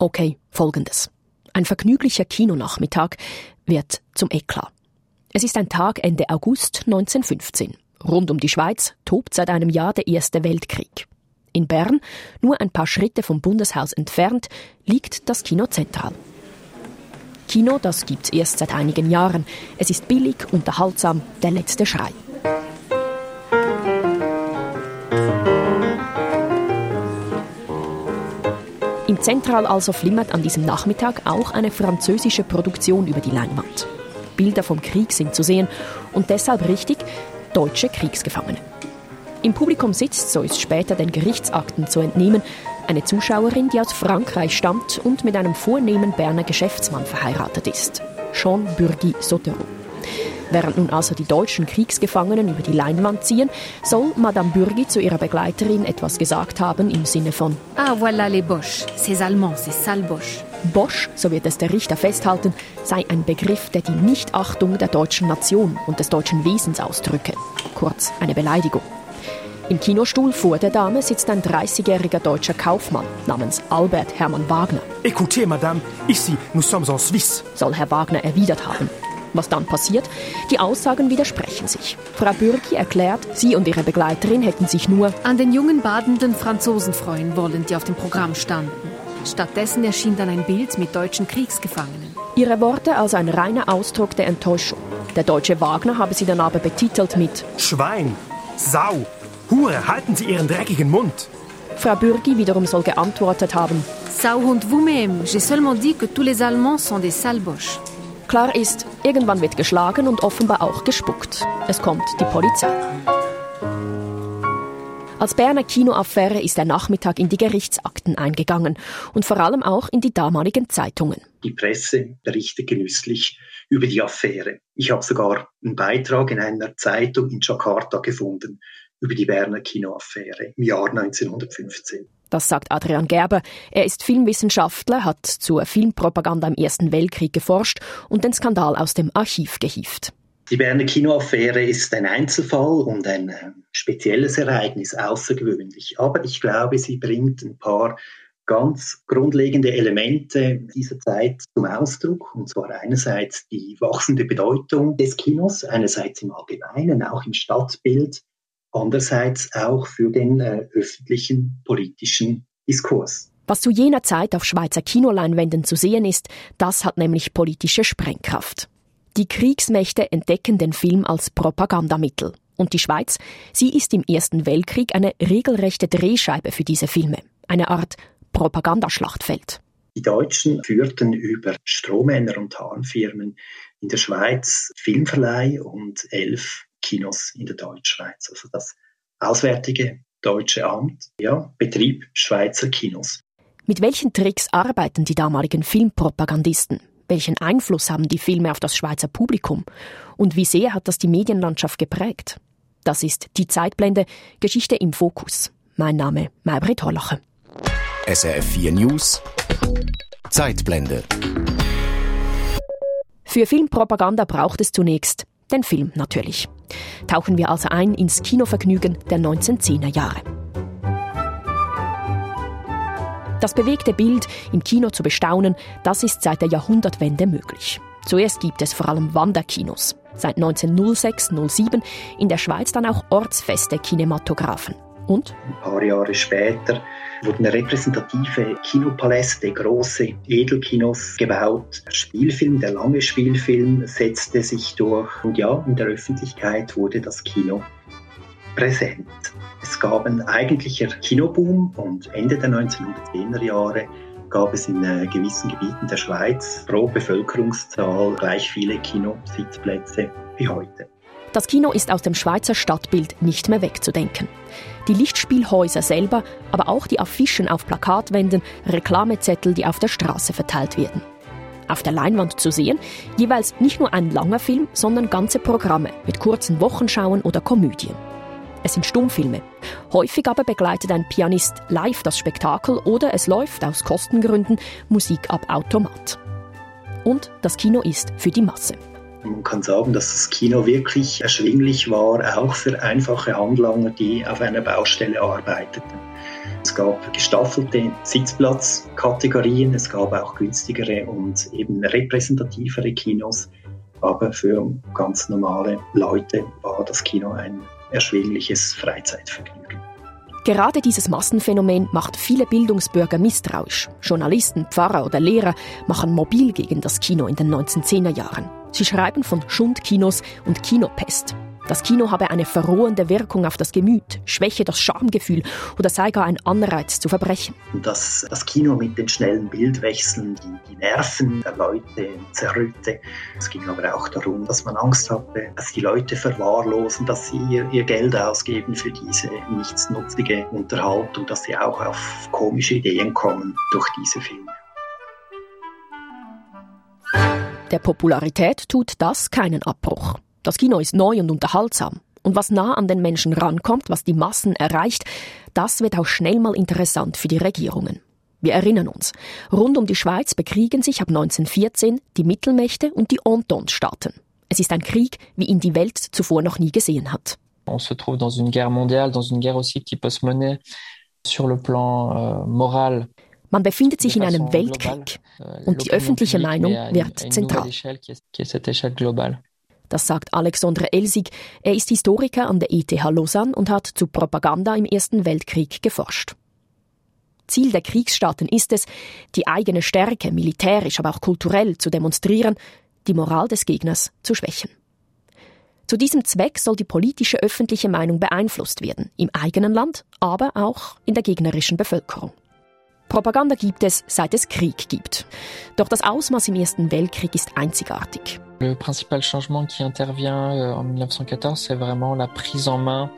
Okay, folgendes. Ein vergnüglicher Kinonachmittag wird zum Eklat. Es ist ein Tag Ende August 1915. Rund um die Schweiz tobt seit einem Jahr der Erste Weltkrieg. In Bern, nur ein paar Schritte vom Bundeshaus entfernt, liegt das Kino Zentral. Kino, das gibt's erst seit einigen Jahren. Es ist billig, unterhaltsam, der letzte Schrei. Im Zentral also flimmert an diesem Nachmittag auch eine französische Produktion über die Leinwand. Bilder vom Krieg sind zu sehen und deshalb richtig deutsche Kriegsgefangene. Im Publikum sitzt, so ist später den Gerichtsakten zu entnehmen, eine Zuschauerin, die aus Frankreich stammt und mit einem vornehmen Berner Geschäftsmann verheiratet ist, Jean Burgi Sotereau. Während nun also die deutschen Kriegsgefangenen über die Leinwand ziehen, soll Madame Burgi zu ihrer Begleiterin etwas gesagt haben im Sinne von Ah, voilà les Boches, ces Allemands, ces sales Boches. Bosch, so wird es der Richter festhalten, sei ein Begriff, der die Nichtachtung der deutschen Nation und des deutschen Wesens ausdrücke. Kurz eine Beleidigung. Im Kinostuhl vor der Dame sitzt ein 30-jähriger deutscher Kaufmann namens Albert Hermann Wagner. Écoutez, madame, ici, nous sommes en Suisse. Soll Herr Wagner erwidert haben. Was dann passiert? Die Aussagen widersprechen sich. Frau Bürgi erklärt, sie und ihre Begleiterin hätten sich nur an den jungen badenden Franzosen freuen wollen, die auf dem Programm standen. Stattdessen erschien dann ein Bild mit deutschen Kriegsgefangenen. Ihre Worte als ein reiner Ausdruck der Enttäuschung. Der deutsche Wagner habe sie dann aber betitelt mit Schwein, Sau, Hure, halten Sie Ihren dreckigen Mund. Frau Bürgi wiederum soll geantwortet haben. Sauhund vous-même, j'ai seulement dit que tous les Allemands sont des salboches. Klar ist, irgendwann wird geschlagen und offenbar auch gespuckt. Es kommt die Polizei. Als Berner Kinoaffäre ist der Nachmittag in die Gerichtsakten eingegangen und vor allem auch in die damaligen Zeitungen. Die Presse berichtet genüsslich über die Affäre. Ich habe sogar einen Beitrag in einer Zeitung in Jakarta gefunden über die Berner Kinoaffäre im Jahr 1915. Das sagt Adrian Gerber. Er ist Filmwissenschaftler, hat zur Filmpropaganda im Ersten Weltkrieg geforscht und den Skandal aus dem Archiv gehievt. Die Berner Kinoaffäre ist ein Einzelfall und ein äh, spezielles Ereignis, außergewöhnlich. Aber ich glaube, sie bringt ein paar ganz grundlegende Elemente dieser Zeit zum Ausdruck. Und zwar einerseits die wachsende Bedeutung des Kinos, einerseits im Allgemeinen, auch im Stadtbild, andererseits auch für den äh, öffentlichen politischen Diskurs. Was zu jener Zeit auf Schweizer Kinoleinwänden zu sehen ist, das hat nämlich politische Sprengkraft. Die Kriegsmächte entdecken den Film als Propagandamittel. Und die Schweiz, sie ist im Ersten Weltkrieg eine regelrechte Drehscheibe für diese Filme. Eine Art Propagandaschlachtfeld. Die Deutschen führten über Strohmänner und Tarnfirmen in der Schweiz Filmverleih und elf Kinos in der Deutschschweiz. Also das Auswärtige Deutsche Amt ja, betrieb Schweizer Kinos. Mit welchen Tricks arbeiten die damaligen Filmpropagandisten? Welchen Einfluss haben die Filme auf das Schweizer Publikum? Und wie sehr hat das die Medienlandschaft geprägt? Das ist die Zeitblende Geschichte im Fokus. Mein Name Maybrit Hollacher. SRF 4 News Zeitblende Für Filmpropaganda braucht es zunächst den Film natürlich. Tauchen wir also ein ins Kinovergnügen der 1910er Jahre. Das bewegte Bild im Kino zu bestaunen, das ist seit der Jahrhundertwende möglich. Zuerst gibt es vor allem Wanderkinos. Seit 1906-07 in der Schweiz dann auch ortsfeste Kinematographen. Und? Ein paar Jahre später wurden repräsentative Kinopaläste, große Edelkinos gebaut. Der Spielfilm, der lange Spielfilm setzte sich durch. Und ja, in der Öffentlichkeit wurde das Kino präsent. Es gab ein eigentlicher Kinoboom und Ende der 1910er Jahre gab es in äh, gewissen Gebieten der Schweiz pro Bevölkerungszahl gleich viele Kinositzplätze wie heute. Das Kino ist aus dem Schweizer Stadtbild nicht mehr wegzudenken. Die Lichtspielhäuser selber, aber auch die Affischen auf Plakatwänden, Reklamezettel, die auf der Straße verteilt werden. Auf der Leinwand zu sehen, jeweils nicht nur ein langer Film, sondern ganze Programme mit kurzen Wochenschauen oder Komödien. Es sind Stummfilme. Häufig aber begleitet ein Pianist live das Spektakel oder es läuft aus Kostengründen Musik ab Automat. Und das Kino ist für die Masse. Man kann sagen, dass das Kino wirklich erschwinglich war, auch für einfache Handlanger, die auf einer Baustelle arbeiteten. Es gab gestaffelte Sitzplatzkategorien, es gab auch günstigere und eben repräsentativere Kinos. Aber für ganz normale Leute war das Kino ein erschwingliches Freizeitvergnügen. Gerade dieses Massenphänomen macht viele Bildungsbürger misstrauisch. Journalisten, Pfarrer oder Lehrer machen mobil gegen das Kino in den 1910er Jahren. Sie schreiben von Schundkinos und Kinopest. Das Kino habe eine verrohende Wirkung auf das Gemüt, schwäche das Schamgefühl oder sei gar ein Anreiz zu Verbrechen. Dass das Kino mit den schnellen Bildwechseln die, die Nerven der Leute zerrütte. Es ging aber auch darum, dass man Angst hatte, dass die Leute verwahrlosen, dass sie ihr, ihr Geld ausgeben für diese nichtsnutzige Unterhaltung, dass sie auch auf komische Ideen kommen durch diese Filme. Der Popularität tut das keinen Abbruch. Das Kino ist neu und unterhaltsam. Und was nah an den Menschen rankommt, was die Massen erreicht, das wird auch schnell mal interessant für die Regierungen. Wir erinnern uns, rund um die Schweiz bekriegen sich ab 1914 die Mittelmächte und die Entente-Staaten. Es ist ein Krieg, wie ihn die Welt zuvor noch nie gesehen hat. On se trouve dans une guerre mondiale, dans une guerre aussi qui peut se mener sur le plan euh, moral man befindet sich in einem Weltkrieg euh, und die öffentliche Meinung wird zentral. Das sagt Alexandre Elsig. Er ist Historiker an der ETH Lausanne und hat zu Propaganda im Ersten Weltkrieg geforscht. Ziel der Kriegsstaaten ist es, die eigene Stärke militärisch, aber auch kulturell zu demonstrieren, die Moral des Gegners zu schwächen. Zu diesem Zweck soll die politische öffentliche Meinung beeinflusst werden, im eigenen Land, aber auch in der gegnerischen Bevölkerung. Propaganda gibt es, seit es Krieg gibt. Doch das Ausmaß im Ersten Weltkrieg ist einzigartig. Le principal changement qui intervient euh, en 1914, c'est vraiment la prise en main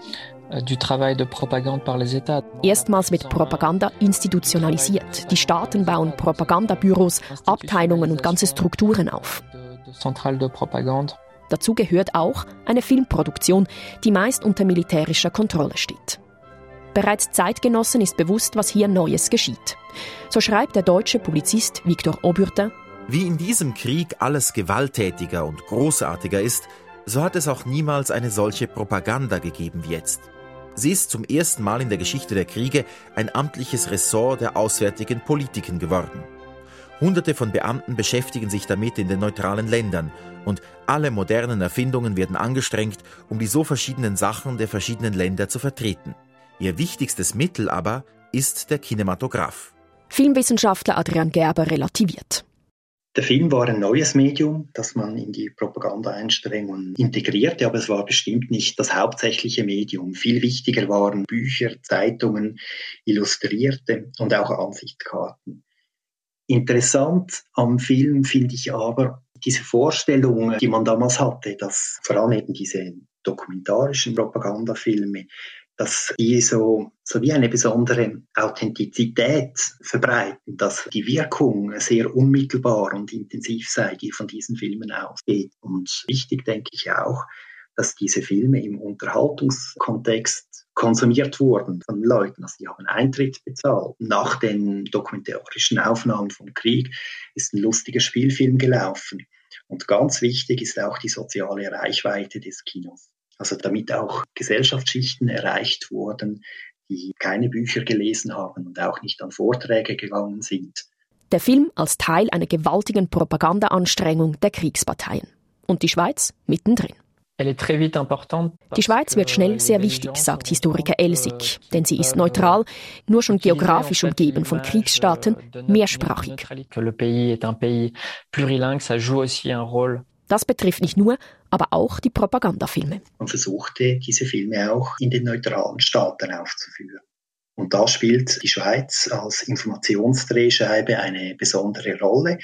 euh, du travail de propagande par les États. Erstmals wird Propaganda institutionalisiert. Die Staaten bauen Propagandabüros, Abteilungen und ganze Strukturen auf. Centrale de propagande. Dazu gehört auch eine Filmproduktion, die meist unter militärischer Kontrolle steht. Bereits Zeitgenossen ist bewusst, was hier Neues geschieht. So schreibt der deutsche Publizist Victor Auburtin, wie in diesem Krieg alles gewalttätiger und großartiger ist, so hat es auch niemals eine solche Propaganda gegeben wie jetzt. Sie ist zum ersten Mal in der Geschichte der Kriege ein amtliches Ressort der auswärtigen Politiken geworden. Hunderte von Beamten beschäftigen sich damit in den neutralen Ländern und alle modernen Erfindungen werden angestrengt, um die so verschiedenen Sachen der verschiedenen Länder zu vertreten. Ihr wichtigstes Mittel aber ist der Kinematograph. Filmwissenschaftler Adrian Gerber relativiert. Der Film war ein neues Medium, das man in die Propagandaeinstrengungen integrierte, aber es war bestimmt nicht das hauptsächliche Medium. Viel wichtiger waren Bücher, Zeitungen, Illustrierte und auch Ansichtskarten. Interessant am Film finde ich aber diese Vorstellung, die man damals hatte, dass vor allem eben diese dokumentarischen Propagandafilme dass die so, so wie eine besondere Authentizität verbreiten, dass die Wirkung sehr unmittelbar und intensiv sei, die von diesen Filmen ausgeht. Und wichtig denke ich auch, dass diese Filme im Unterhaltungskontext konsumiert wurden von Leuten. Also die haben Eintritt bezahlt. Nach den dokumentarischen Aufnahmen vom Krieg ist ein lustiger Spielfilm gelaufen. Und ganz wichtig ist auch die soziale Reichweite des Kinos. Also damit auch Gesellschaftsschichten erreicht wurden, die keine Bücher gelesen haben und auch nicht an Vorträge gegangen sind. Der Film als Teil einer gewaltigen Propagandaanstrengung der Kriegsparteien. Und die Schweiz mittendrin. Die Schweiz wird schnell sehr wichtig, sagt Historiker Elsig, denn sie ist neutral, nur schon geografisch umgeben von Kriegsstaaten, mehrsprachig. Das betrifft nicht nur, aber auch die Propagandafilme. Man versuchte, diese Filme auch in den neutralen Staaten aufzuführen. Und da spielt die Schweiz als Informationsdrehscheibe eine besondere Rolle.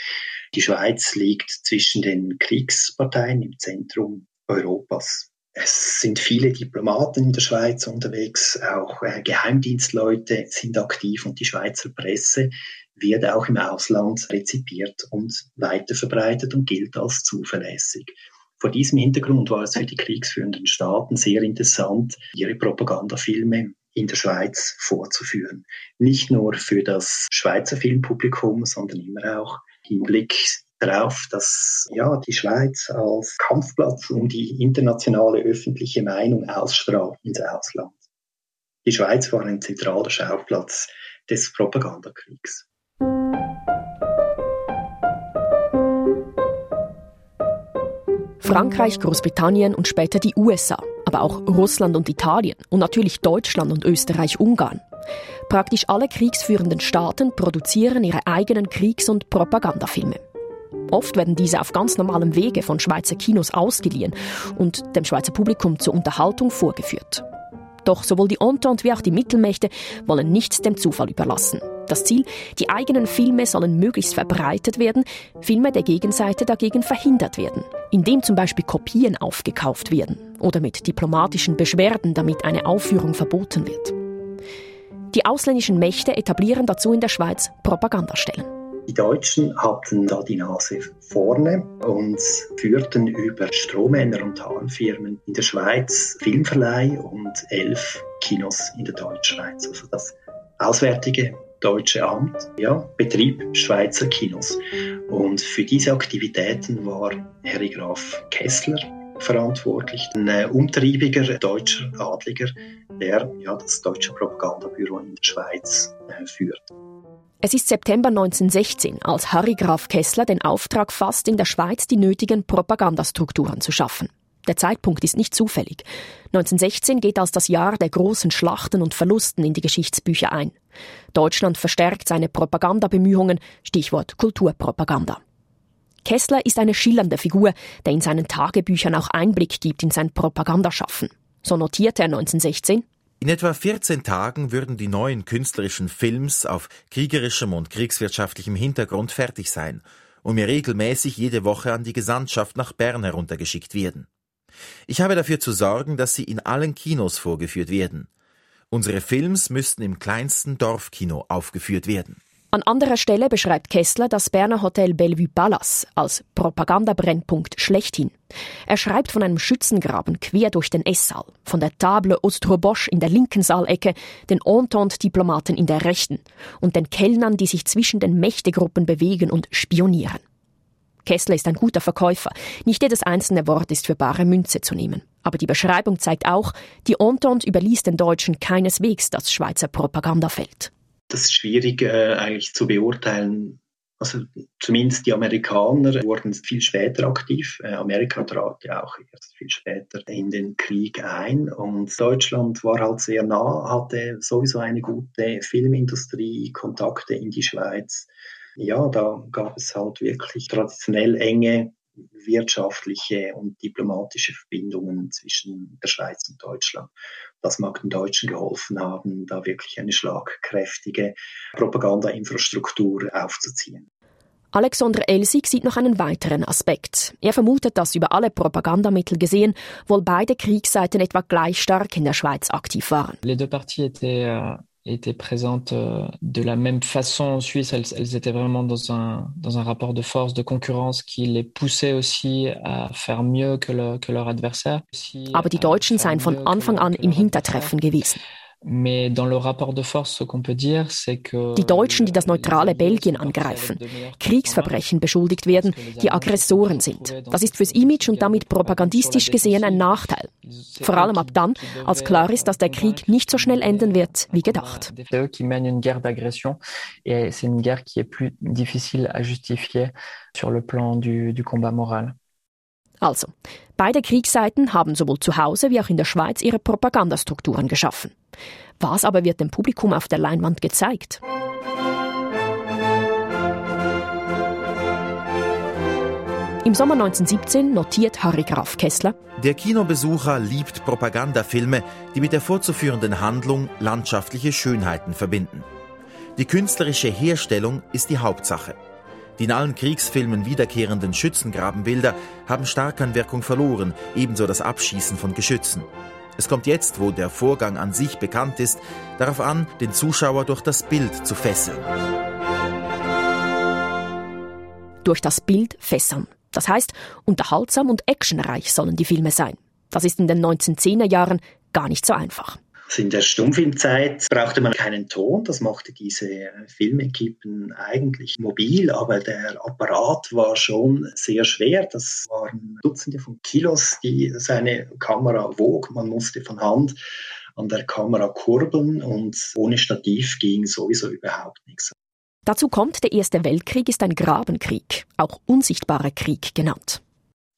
Die Schweiz liegt zwischen den Kriegsparteien im Zentrum Europas. Es sind viele Diplomaten in der Schweiz unterwegs, auch äh, Geheimdienstleute sind aktiv und die Schweizer Presse wird auch im Ausland rezipiert und weiterverbreitet und gilt als zuverlässig. Vor diesem Hintergrund war es für die kriegsführenden Staaten sehr interessant, ihre Propagandafilme in der Schweiz vorzuführen. Nicht nur für das Schweizer Filmpublikum, sondern immer auch im Blick darauf, dass ja, die Schweiz als Kampfplatz um die internationale öffentliche Meinung ausstrahlt ins Ausland. Die Schweiz war ein zentraler Schauplatz des Propagandakriegs. Frankreich, Großbritannien und später die USA, aber auch Russland und Italien und natürlich Deutschland und Österreich-Ungarn. Praktisch alle kriegsführenden Staaten produzieren ihre eigenen Kriegs- und Propagandafilme. Oft werden diese auf ganz normalem Wege von Schweizer Kinos ausgeliehen und dem Schweizer Publikum zur Unterhaltung vorgeführt. Doch sowohl die Entente wie auch die Mittelmächte wollen nichts dem Zufall überlassen. Das Ziel, die eigenen Filme sollen möglichst verbreitet werden, Filme der Gegenseite dagegen verhindert werden, indem zum Beispiel Kopien aufgekauft werden oder mit diplomatischen Beschwerden, damit eine Aufführung verboten wird. Die ausländischen Mächte etablieren dazu in der Schweiz Propagandastellen. Die Deutschen hatten da die Nase vorne und führten über Strohmänner und Tarnfirmen in der Schweiz Filmverleih und elf Kinos in der Deutschschweiz. Also das Auswärtige Deutsche Amt ja, betrieb Schweizer Kinos. Und für diese Aktivitäten war Harry Graf Kessler verantwortlich, ein äh, umtriebiger deutscher Adliger, der ja, das deutsche Propagandabüro in der Schweiz äh, führt. Es ist September 1916, als Harry Graf Kessler den Auftrag fasst, in der Schweiz die nötigen Propagandastrukturen zu schaffen. Der Zeitpunkt ist nicht zufällig. 1916 geht als das Jahr der großen Schlachten und Verlusten in die Geschichtsbücher ein. Deutschland verstärkt seine Propagandabemühungen, Stichwort Kulturpropaganda. Kessler ist eine schillernde Figur, der in seinen Tagebüchern auch Einblick gibt in sein Propagandaschaffen. So notierte er 1916. In etwa 14 Tagen würden die neuen künstlerischen Films auf kriegerischem und kriegswirtschaftlichem Hintergrund fertig sein und mir regelmäßig jede Woche an die Gesandtschaft nach Bern heruntergeschickt werden. Ich habe dafür zu sorgen, dass sie in allen Kinos vorgeführt werden. Unsere Films müssten im kleinsten Dorfkino aufgeführt werden. An anderer Stelle beschreibt Kessler das Berner Hotel Bellevue Palace als Propagandabrennpunkt schlechthin. Er schreibt von einem Schützengraben quer durch den Esssaal, von der Table Ostrobosch in der linken Saalecke, den Entente-Diplomaten in der rechten und den Kellnern, die sich zwischen den Mächtegruppen bewegen und spionieren. Kessler ist ein guter Verkäufer. Nicht jedes einzelne Wort ist für bare Münze zu nehmen. Aber die Beschreibung zeigt auch, die Entente überließ den Deutschen keineswegs das Schweizer Propagandafeld das ist schwierig äh, eigentlich zu beurteilen. Also zumindest die Amerikaner wurden viel später aktiv. Äh, Amerika trat ja auch erst viel später in den Krieg ein und Deutschland war halt sehr nah, hatte sowieso eine gute Filmindustrie, Kontakte in die Schweiz. Ja, da gab es halt wirklich traditionell enge wirtschaftliche und diplomatische Verbindungen zwischen der Schweiz und Deutschland. Das mag den Deutschen geholfen haben, da wirklich eine schlagkräftige Propagandainfrastruktur aufzuziehen. Alexander Elsig sieht noch einen weiteren Aspekt. Er vermutet, dass über alle Propagandamittel gesehen wohl beide Kriegsseiten etwa gleich stark in der Schweiz aktiv waren. Les deux parties étaient euh, étaient présentes euh, de la même façon en Suisse. Elles, elles, étaient vraiment dans un, dans un rapport de force, de concurrence qui les poussait aussi à faire mieux que, le, que leur adversaire. Aber die Deutschen seien von Anfang an im Hintertreffen gewesen. Die Deutschen, die das neutrale Belgien angreifen, Kriegsverbrechen beschuldigt werden, die Aggressoren sind. Das ist fürs Image und damit propagandistisch gesehen ein Nachteil. Vor allem ab dann, als klar ist, dass der Krieg nicht so schnell enden wird wie gedacht. qui mènent une guerre d'agression et c'est une guerre qui est plus difficile à justifier sur le plan du, du combat moral. Also, beide Kriegsseiten haben sowohl zu Hause wie auch in der Schweiz ihre Propagandastrukturen geschaffen. Was aber wird dem Publikum auf der Leinwand gezeigt? Im Sommer 1917 notiert Harry Graf Kessler, der Kinobesucher liebt Propagandafilme, die mit der vorzuführenden Handlung landschaftliche Schönheiten verbinden. Die künstlerische Herstellung ist die Hauptsache. Die in allen Kriegsfilmen wiederkehrenden Schützengrabenbilder haben stark an Wirkung verloren, ebenso das Abschießen von Geschützen. Es kommt jetzt, wo der Vorgang an sich bekannt ist, darauf an, den Zuschauer durch das Bild zu fesseln. Durch das Bild fesseln. Das heißt, unterhaltsam und actionreich sollen die Filme sein. Das ist in den 1910er Jahren gar nicht so einfach. Also in der Stummfilmzeit brauchte man keinen Ton, das machte diese Filmequipen eigentlich mobil, aber der Apparat war schon sehr schwer. Das waren Dutzende von Kilos, die seine Kamera wog. Man musste von Hand an der Kamera kurbeln und ohne Stativ ging sowieso überhaupt nichts. Dazu kommt, der Erste Weltkrieg ist ein Grabenkrieg, auch unsichtbarer Krieg genannt.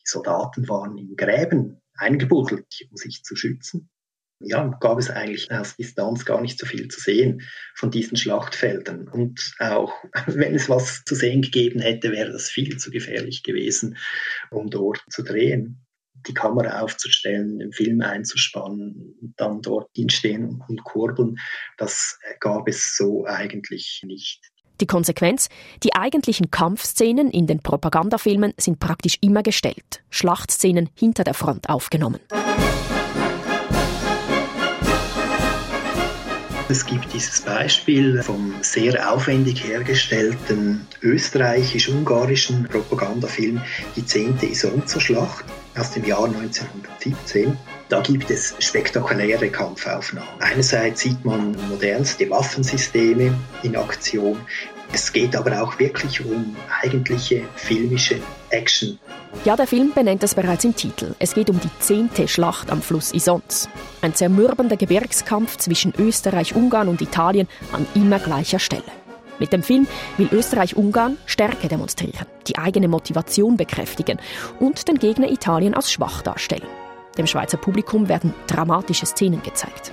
Die Soldaten waren in Gräben eingebuddelt, um sich zu schützen. Ja, gab es eigentlich aus Distanz gar nicht so viel zu sehen von diesen Schlachtfeldern. Und auch wenn es was zu sehen gegeben hätte, wäre das viel zu gefährlich gewesen, um dort zu drehen die Kamera aufzustellen, den Film einzuspannen dann dort hinstehen und kurbeln, das gab es so eigentlich nicht. Die Konsequenz? Die eigentlichen Kampfszenen in den Propagandafilmen sind praktisch immer gestellt, Schlachtszenen hinter der Front aufgenommen. Es gibt dieses Beispiel vom sehr aufwendig hergestellten österreichisch-ungarischen Propagandafilm Die zehnte Isonzo-Schlacht aus dem Jahr 1917. Da gibt es spektakuläre Kampfaufnahmen. Einerseits sieht man modernste Waffensysteme in Aktion. Es geht aber auch wirklich um eigentliche filmische Action. Ja, der Film benennt es bereits im Titel. Es geht um die zehnte Schlacht am Fluss Isonz. Ein zermürbender Gebirgskampf zwischen Österreich, Ungarn und Italien an immer gleicher Stelle. Mit dem Film will Österreich-Ungarn Stärke demonstrieren, die eigene Motivation bekräftigen und den Gegner Italien als schwach darstellen. Dem Schweizer Publikum werden dramatische Szenen gezeigt.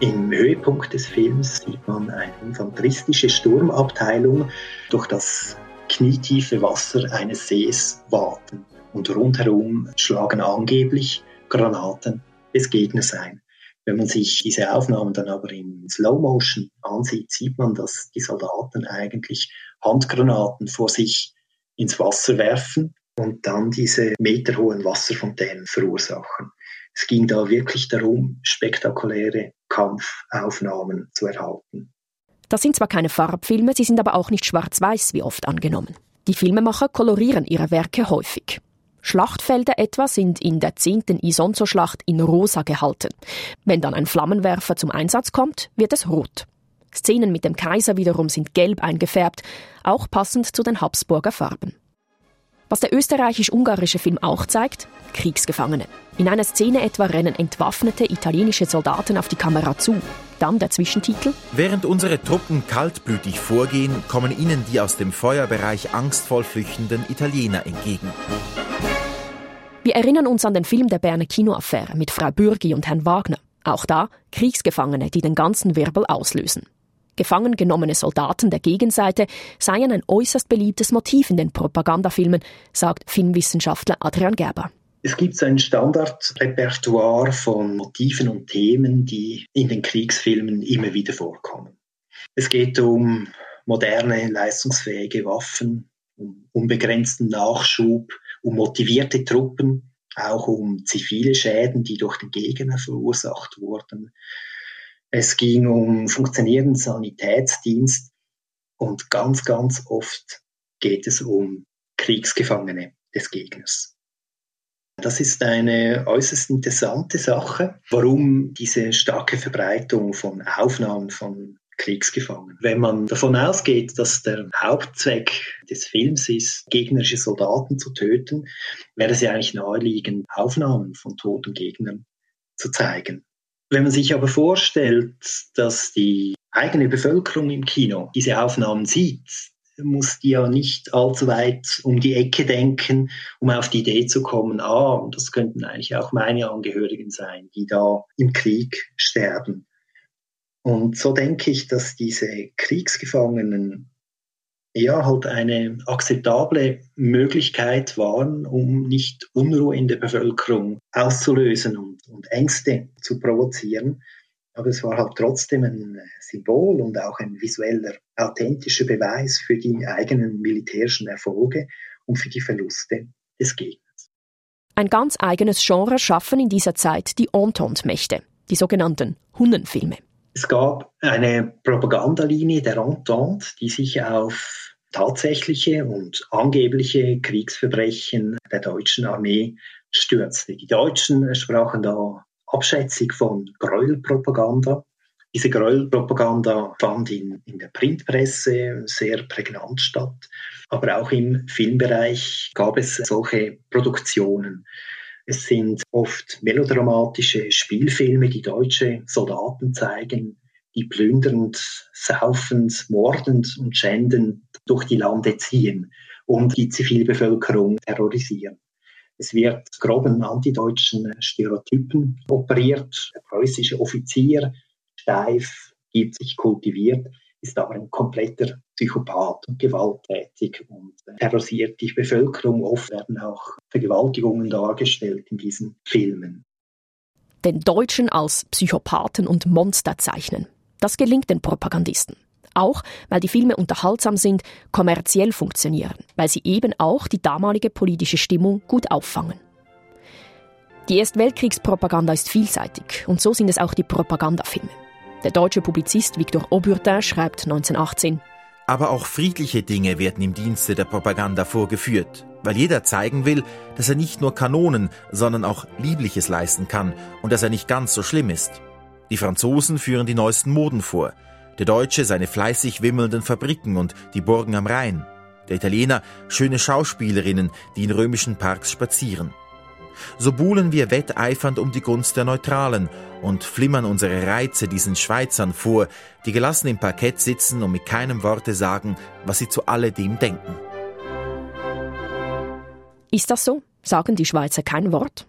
Im Höhepunkt des Films sieht man eine infanteristische Sturmabteilung durch das knietiefe Wasser eines Sees waten und rundherum schlagen angeblich Granaten des Gegners ein. Wenn man sich diese Aufnahmen dann aber in Slow Motion ansieht, sieht man, dass die Soldaten eigentlich Handgranaten vor sich ins Wasser werfen und dann diese meterhohen Wasserfontänen verursachen. Es ging da wirklich darum, spektakuläre Kampfaufnahmen zu erhalten. Das sind zwar keine Farbfilme, sie sind aber auch nicht schwarz-weiß wie oft angenommen. Die Filmemacher kolorieren ihre Werke häufig. Schlachtfelder etwa sind in der 10. Isonzo-Schlacht in rosa gehalten. Wenn dann ein Flammenwerfer zum Einsatz kommt, wird es rot. Szenen mit dem Kaiser wiederum sind gelb eingefärbt, auch passend zu den Habsburger Farben. Was der österreichisch-ungarische Film auch zeigt, Kriegsgefangene. In einer Szene etwa rennen entwaffnete italienische Soldaten auf die Kamera zu. Dann der Zwischentitel. Während unsere Truppen kaltblütig vorgehen, kommen ihnen die aus dem Feuerbereich angstvoll flüchtenden Italiener entgegen. Wir erinnern uns an den Film der Berner Kinoaffäre mit Frau Bürgi und Herrn Wagner. Auch da Kriegsgefangene, die den ganzen Wirbel auslösen. Gefangen genommene Soldaten der Gegenseite seien ein äußerst beliebtes Motiv in den Propagandafilmen, sagt Filmwissenschaftler Adrian Gerber. Es gibt ein Standardrepertoire von Motiven und Themen, die in den Kriegsfilmen immer wieder vorkommen. Es geht um moderne, leistungsfähige Waffen, um unbegrenzten Nachschub, um motivierte Truppen, auch um zivile Schäden, die durch den Gegner verursacht wurden. Es ging um funktionierenden Sanitätsdienst und ganz, ganz oft geht es um Kriegsgefangene des Gegners. Das ist eine äußerst interessante Sache, warum diese starke Verbreitung von Aufnahmen von Kriegsgefangenen. Wenn man davon ausgeht, dass der Hauptzweck des Films ist, gegnerische Soldaten zu töten, wäre es ja eigentlich naheliegend, Aufnahmen von toten Gegnern zu zeigen. Wenn man sich aber vorstellt, dass die eigene Bevölkerung im Kino diese Aufnahmen sieht, muss die ja nicht allzu weit um die Ecke denken, um auf die Idee zu kommen, ah, das könnten eigentlich auch meine Angehörigen sein, die da im Krieg sterben. Und so denke ich, dass diese Kriegsgefangenen ja halt eine akzeptable Möglichkeit waren, um nicht Unruhe in der Bevölkerung auszulösen und, und Ängste zu provozieren. Aber es war halt trotzdem ein Symbol und auch ein visueller, authentischer Beweis für die eigenen militärischen Erfolge und für die Verluste des Gegners. Ein ganz eigenes Genre schaffen in dieser Zeit die Entente-Mächte, die sogenannten Hunnenfilme. Es gab eine Propagandalinie der Entente, die sich auf tatsächliche und angebliche Kriegsverbrechen der deutschen Armee stürzte. Die Deutschen sprachen da abschätzig von Gräuelpropaganda. Diese Gräuelpropaganda fand in, in der Printpresse sehr prägnant statt, aber auch im Filmbereich gab es solche Produktionen. Es sind oft melodramatische Spielfilme, die deutsche Soldaten zeigen, die plündernd, saufend, mordend und schändend durch die Lande ziehen und die Zivilbevölkerung terrorisieren. Es wird groben antideutschen Stereotypen operiert. Der preußische Offizier, steif, gibt sich kultiviert, ist aber ein kompletter Psychopath und gewalttätig und terrorisiert die Bevölkerung. Oft werden auch Vergewaltigungen dargestellt in diesen Filmen. Den Deutschen als Psychopathen und Monster zeichnen. Das gelingt den Propagandisten. Auch weil die Filme unterhaltsam sind, kommerziell funktionieren, weil sie eben auch die damalige politische Stimmung gut auffangen. Die Erstweltkriegspropaganda ist vielseitig und so sind es auch die Propagandafilme. Der deutsche Publizist Victor Auburtin schreibt 1918, aber auch friedliche Dinge werden im Dienste der Propaganda vorgeführt, weil jeder zeigen will, dass er nicht nur Kanonen, sondern auch Liebliches leisten kann und dass er nicht ganz so schlimm ist. Die Franzosen führen die neuesten Moden vor, der Deutsche seine fleißig wimmelnden Fabriken und die Burgen am Rhein, der Italiener schöne Schauspielerinnen, die in römischen Parks spazieren. So buhlen wir wetteifernd um die Gunst der Neutralen und flimmern unsere Reize diesen Schweizern vor, die gelassen im Parkett sitzen und mit keinem Worte sagen, was sie zu alledem denken. Ist das so? Sagen die Schweizer kein Wort?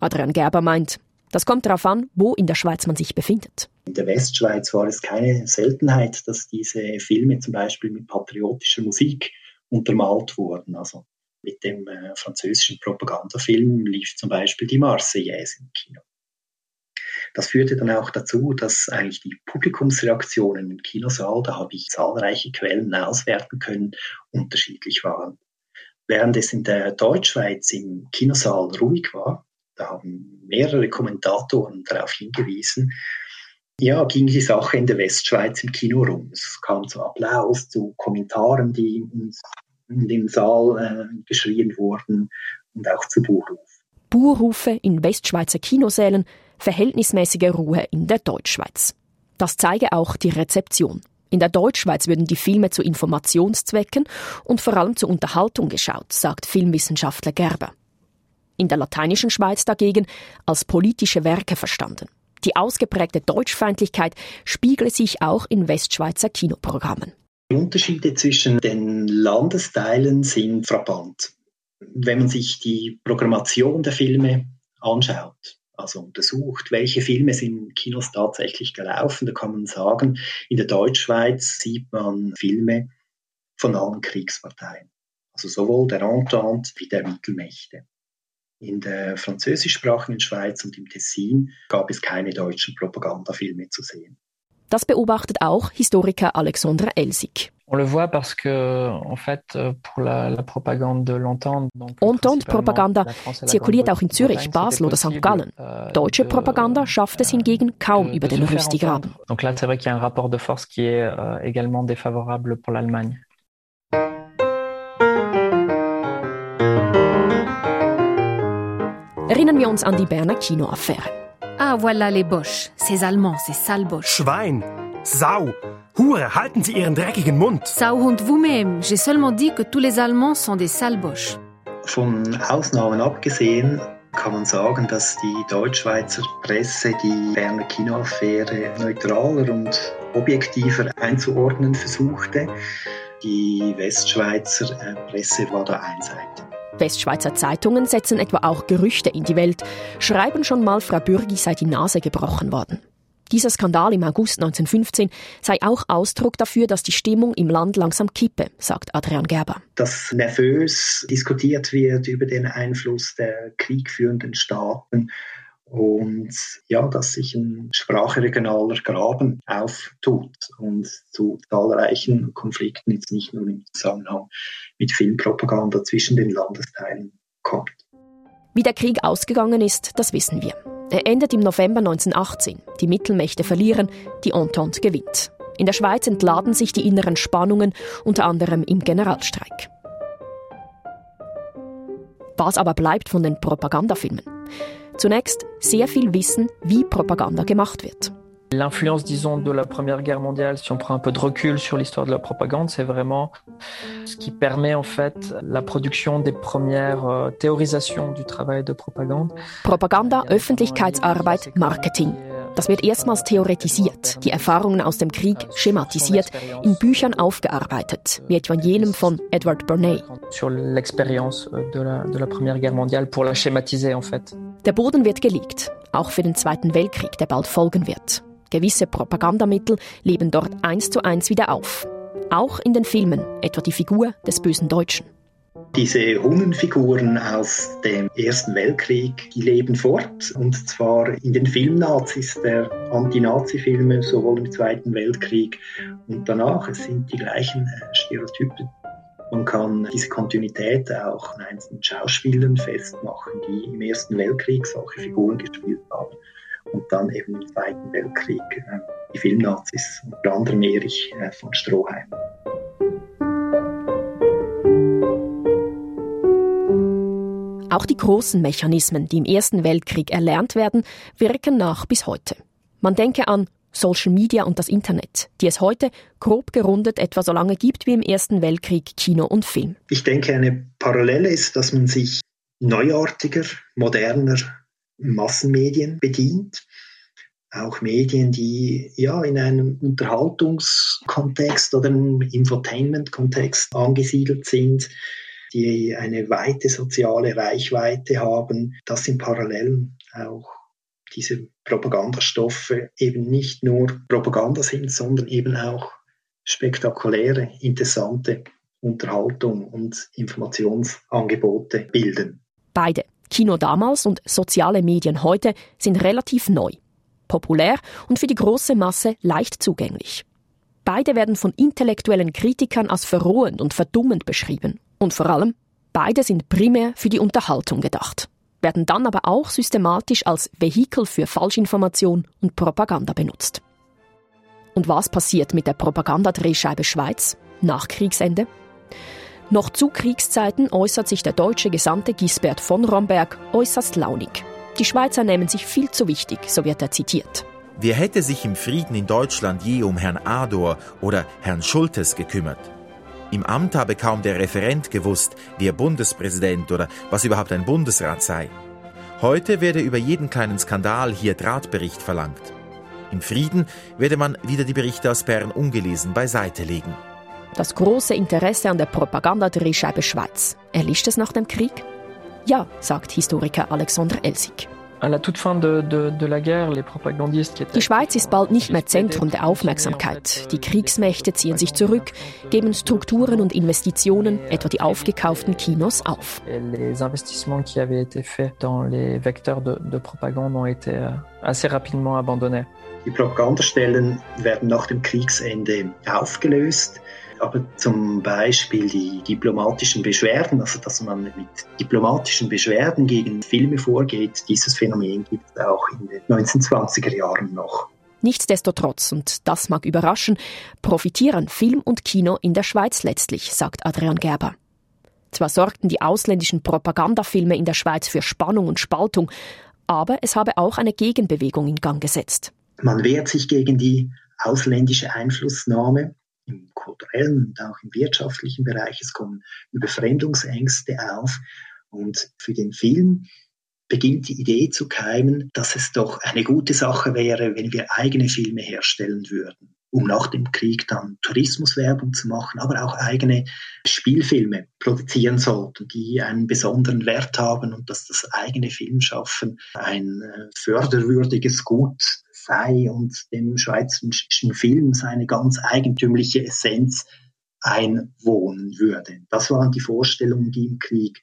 Adrian Gerber meint, das kommt darauf an, wo in der Schweiz man sich befindet. In der Westschweiz war es keine Seltenheit, dass diese Filme zum Beispiel mit patriotischer Musik untermalt wurden. Also mit dem äh, französischen Propagandafilm lief zum Beispiel die Marseillaise im Kino. Das führte dann auch dazu, dass eigentlich die Publikumsreaktionen im Kinosaal, da habe ich zahlreiche Quellen auswerten können, unterschiedlich waren. Während es in der Deutschschweiz im Kinosaal ruhig war, da haben mehrere Kommentatoren darauf hingewiesen, ja, ging die Sache in der Westschweiz im Kino rum. Es kam zu Applaus, zu Kommentaren, die in den Saal äh, geschrien wurden und auch zu Buhrufen. Buhrufe in Westschweizer Kinosälen, verhältnismäßige Ruhe in der Deutschschweiz. Das zeige auch die Rezeption. In der Deutschschweiz würden die Filme zu Informationszwecken und vor allem zur Unterhaltung geschaut, sagt Filmwissenschaftler Gerber in der lateinischen Schweiz dagegen als politische Werke verstanden. Die ausgeprägte Deutschfeindlichkeit spiegle sich auch in Westschweizer Kinoprogrammen. Die Unterschiede zwischen den Landesteilen sind frappant. Wenn man sich die Programmation der Filme anschaut, also untersucht, welche Filme sind in Kinos tatsächlich gelaufen, da kann man sagen, in der Deutschschweiz sieht man Filme von allen Kriegsparteien. Also sowohl der Entente wie der Mittelmächte. In der französischsprachigen Schweiz und im Tessin gab es keine deutschen Propagandafilme zu sehen. Das beobachtet auch Historiker Alexandre Elsig. Euh. Entente-Propaganda zirkuliert auch in Zürich, Basel oder St. Gallen. Euh, Deutsche Propaganda schafft es hingegen kaum über den Rüstigraben. Donc là, c'est vrai qu'il y a un rapport de force qui est euh, également défavorable pour l'Allemagne. Erinnern wir uns an die Berner Kinoaffäre. Ah, voilà les Bosch. Ces Allemands, ces sales Bosch. Schwein, Sau, Hure, halten Sie Ihren dreckigen Mund. Sauhund vous-même. J'ai seulement dit que tous les Allemands sont des sales Bosch. Von Ausnahmen abgesehen kann man sagen, dass die Deutschschweizer Presse die Berner Kinoaffäre neutraler und objektiver einzuordnen versuchte. Die Westschweizer äh, Presse war da einseitig. Westschweizer Zeitungen setzen etwa auch Gerüchte in die Welt, schreiben schon mal, Frau Bürgi sei die Nase gebrochen worden. Dieser Skandal im August 1915 sei auch Ausdruck dafür, dass die Stimmung im Land langsam kippe, sagt Adrian Gerber. Dass nervös diskutiert wird über den Einfluss der kriegführenden Staaten und ja, dass sich ein sprachregionaler Graben auftut und zu zahlreichen Konflikten jetzt nicht nur im Zusammenhang mit Filmpropaganda zwischen den Landesteilen kommt. Wie der Krieg ausgegangen ist, das wissen wir. Er endet im November 1918. Die Mittelmächte verlieren, die Entente gewinnt. In der Schweiz entladen sich die inneren Spannungen, unter anderem im Generalstreik. Was aber bleibt von den Propagandafilmen? Zunächst sehr viel Wissen, wie Propaganda gemacht wird. L'influence, disons, de la Première Guerre mondiale, si on prend un peu de recul sur l'histoire de la propagande, c'est vraiment ce qui permet en fait la production des premières euh, théorisations du travail de propagande. Propaganda, Öffentlichkeitsarbeit, Marketing. Das wird erstmals theoretisiert, die Erfahrungen aus dem Krieg schematisiert, in Büchern aufgearbeitet, wie etwa in jenem von Edward l'expérience euh. Der Boden wird gelegt, auch für den Zweiten Weltkrieg, der bald folgen wird. Gewisse Propagandamittel leben dort eins zu eins wieder auf. Auch in den Filmen, etwa die Figur des bösen Deutschen. Diese Hunnenfiguren aus dem Ersten Weltkrieg, die leben fort und zwar in den Filmnazis der Anti-Nazi-Filme, sowohl im Zweiten Weltkrieg und danach. Es sind die gleichen äh, Stereotypen. Man kann diese Kontinuität auch an einzelnen Schauspielern festmachen, die im Ersten Weltkrieg solche Figuren gespielt haben und dann eben im Zweiten Weltkrieg äh, die Filmnazis, unter anderem Erich äh, von Stroheim. Auch die großen Mechanismen, die im Ersten Weltkrieg erlernt werden, wirken nach bis heute. Man denke an Social Media und das Internet, die es heute grob gerundet etwa so lange gibt wie im Ersten Weltkrieg Kino und Film. Ich denke, eine Parallele ist, dass man sich neuartiger, moderner Massenmedien bedient. Auch Medien, die ja in einem Unterhaltungskontext oder einem Infotainment-Kontext angesiedelt sind, die eine weite soziale Reichweite haben. Das sind Parallelen auch diese Propagandastoffe eben nicht nur Propaganda sind, sondern eben auch spektakuläre, interessante Unterhaltung und Informationsangebote bilden. Beide, Kino damals und soziale Medien heute, sind relativ neu, populär und für die große Masse leicht zugänglich. Beide werden von intellektuellen Kritikern als verrohend und verdummend beschrieben. Und vor allem, beide sind primär für die Unterhaltung gedacht, werden dann aber auch systematisch als Vehikel für Falschinformation und Propaganda benutzt. Und was passiert mit der Propagandadrehscheibe Schweiz nach Kriegsende? Noch zu Kriegszeiten äußert sich der deutsche Gesandte Gisbert von Romberg äußerst launig. Die Schweizer nehmen sich viel zu wichtig, so wird er zitiert. Wer hätte sich im Frieden in Deutschland je um Herrn Ador oder Herrn Schultes gekümmert? Im Amt habe kaum der Referent gewusst, wer Bundespräsident oder was überhaupt ein Bundesrat sei. Heute werde über jeden kleinen Skandal hier Drahtbericht verlangt. Im Frieden werde man wieder die Berichte aus Bern ungelesen beiseite legen. Das große Interesse an der Propagandadrehscheibe Schweiz. Erlischt es nach dem Krieg? Ja, sagt Historiker Alexander Elsig. Die Schweiz ist bald nicht mehr Zentrum der Aufmerksamkeit. Die Kriegsmächte ziehen sich zurück, geben Strukturen und Investitionen, etwa die aufgekauften Kinos, auf. Euh. Die Propagandastellen werden nach dem Kriegsende aufgelöst aber zum Beispiel die diplomatischen Beschwerden, also dass man mit diplomatischen Beschwerden gegen Filme vorgeht, dieses Phänomen gibt es auch in den 1920er Jahren noch. Nichtsdestotrotz, und das mag überraschen, profitieren Film und Kino in der Schweiz letztlich, sagt Adrian Gerber. Zwar sorgten die ausländischen Propagandafilme in der Schweiz für Spannung und Spaltung, aber es habe auch eine Gegenbewegung in Gang gesetzt. Man wehrt sich gegen die ausländische Einflussnahme im kulturellen und auch im wirtschaftlichen Bereich. Es kommen Überfremdungsängste auf. Und für den Film beginnt die Idee zu keimen, dass es doch eine gute Sache wäre, wenn wir eigene Filme herstellen würden, um nach dem Krieg dann Tourismuswerbung zu machen, aber auch eigene Spielfilme produzieren sollten, die einen besonderen Wert haben und dass das eigene Filmschaffen ein äh, förderwürdiges Gut sei und dem schweizerischen Film seine ganz eigentümliche Essenz einwohnen würde. Das waren die Vorstellungen, die im Krieg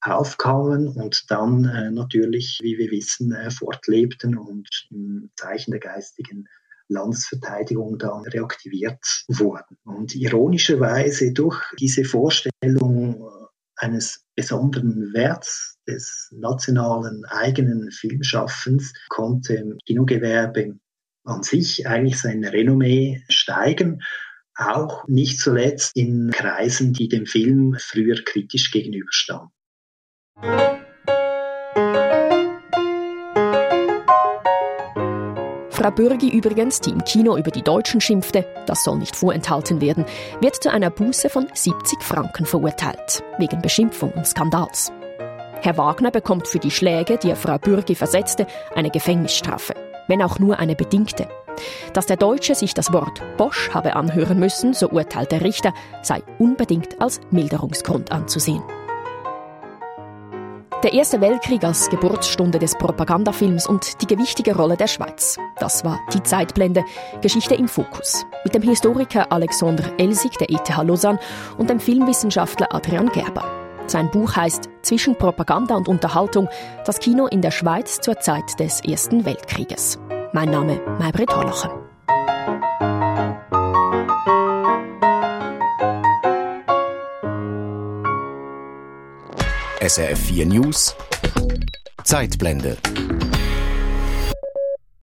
aufkamen und dann äh, natürlich, wie wir wissen, äh, fortlebten und im Zeichen der geistigen Landesverteidigung dann reaktiviert wurden. Und ironischerweise durch diese Vorstellung eines besonderen Werts des nationalen eigenen Filmschaffens konnte im Kinogewerbe an sich eigentlich sein Renommee steigen, auch nicht zuletzt in Kreisen, die dem Film früher kritisch gegenüberstanden. Frau Bürgi übrigens, die im Kino über die Deutschen schimpfte, das soll nicht vorenthalten werden, wird zu einer Buße von 70 Franken verurteilt, wegen Beschimpfung und Skandals. Herr Wagner bekommt für die Schläge, die er Frau Bürgi versetzte, eine Gefängnisstrafe, wenn auch nur eine bedingte. Dass der Deutsche sich das Wort Bosch habe anhören müssen, so urteilt der Richter, sei unbedingt als Milderungsgrund anzusehen. Der Erste Weltkrieg als Geburtsstunde des Propagandafilms und die gewichtige Rolle der Schweiz. Das war die Zeitblende, Geschichte im Fokus. Mit dem Historiker Alexander Elsig der ETH Lausanne und dem Filmwissenschaftler Adrian Gerber. Sein Buch heißt Zwischen Propaganda und Unterhaltung, das Kino in der Schweiz zur Zeit des Ersten Weltkrieges. Mein Name Maybrit Hollacher. SRF 4 News. Zeitblende